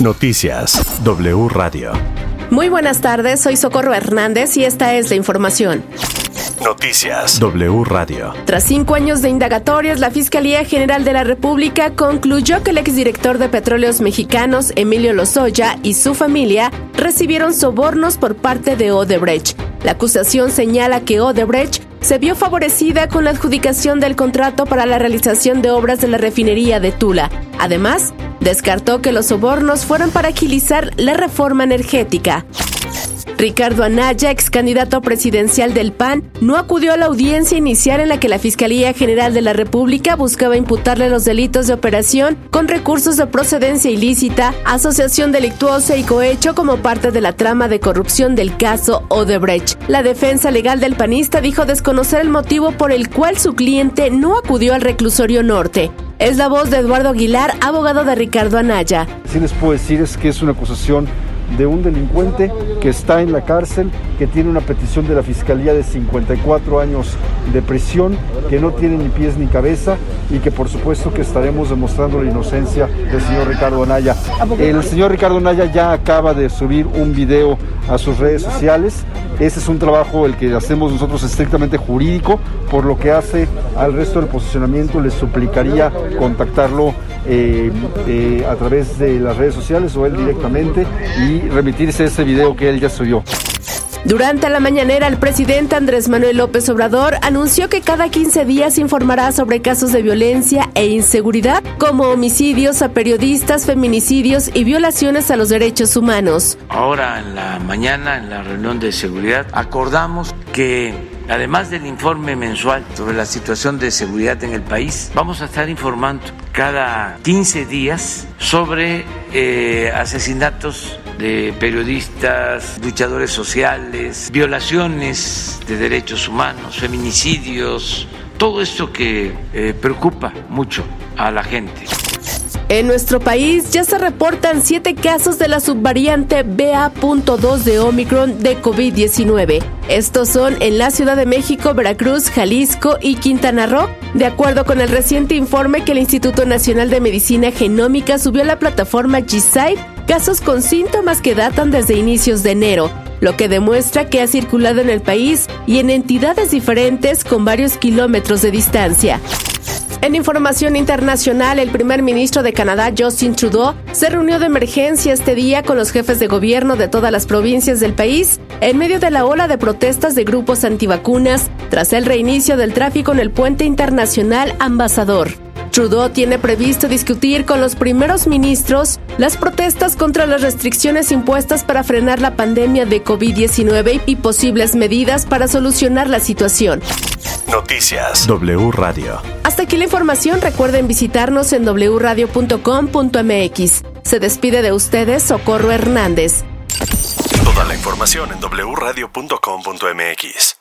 Noticias W Radio. Muy buenas tardes, soy Socorro Hernández y esta es la información. Noticias W Radio. Tras cinco años de indagatorias, la Fiscalía General de la República concluyó que el exdirector de Petróleos Mexicanos, Emilio Lozoya, y su familia recibieron sobornos por parte de Odebrecht. La acusación señala que Odebrecht se vio favorecida con la adjudicación del contrato para la realización de obras de la refinería de Tula. Además, descartó que los sobornos fueran para agilizar la reforma energética. Ricardo Anaya, ex candidato presidencial del PAN, no acudió a la audiencia inicial en la que la Fiscalía General de la República buscaba imputarle los delitos de operación con recursos de procedencia ilícita, asociación delictuosa y cohecho como parte de la trama de corrupción del caso Odebrecht. La defensa legal del panista dijo desconocer el motivo por el cual su cliente no acudió al reclusorio norte. Es la voz de Eduardo Aguilar, abogado de Ricardo Anaya. Sí les puedo decir es que es una acusación de un delincuente que está en la cárcel, que tiene una petición de la Fiscalía de 54 años de prisión, que no tiene ni pies ni cabeza y que por supuesto que estaremos demostrando la inocencia del señor Ricardo Anaya. El señor Ricardo Anaya ya acaba de subir un video a sus redes sociales. Ese es un trabajo el que hacemos nosotros estrictamente jurídico, por lo que hace al resto del posicionamiento les suplicaría contactarlo eh, eh, a través de las redes sociales o él directamente y remitirse ese video que él ya subió. Durante la mañanera, el presidente Andrés Manuel López Obrador anunció que cada 15 días informará sobre casos de violencia e inseguridad, como homicidios a periodistas, feminicidios y violaciones a los derechos humanos. Ahora en la mañana, en la reunión de seguridad, acordamos que además del informe mensual sobre la situación de seguridad en el país, vamos a estar informando cada 15 días sobre eh, asesinatos de periodistas, luchadores sociales, violaciones de derechos humanos, feminicidios, todo esto que eh, preocupa mucho a la gente. En nuestro país ya se reportan siete casos de la subvariante BA.2 de Omicron de COVID-19. Estos son en la Ciudad de México, Veracruz, Jalisco y Quintana Roo. De acuerdo con el reciente informe que el Instituto Nacional de Medicina Genómica subió a la plataforma G-Site, casos con síntomas que datan desde inicios de enero, lo que demuestra que ha circulado en el país y en entidades diferentes con varios kilómetros de distancia. En información internacional, el primer ministro de Canadá, Justin Trudeau, se reunió de emergencia este día con los jefes de gobierno de todas las provincias del país en medio de la ola de protestas de grupos antivacunas tras el reinicio del tráfico en el puente internacional Ambasador. Trudeau tiene previsto discutir con los primeros ministros las protestas contra las restricciones impuestas para frenar la pandemia de COVID-19 y posibles medidas para solucionar la situación. Noticias W Radio. Aquí la información. Recuerden visitarnos en wradio.com.mx. Se despide de ustedes Socorro Hernández. Toda la información en wradio.com.mx.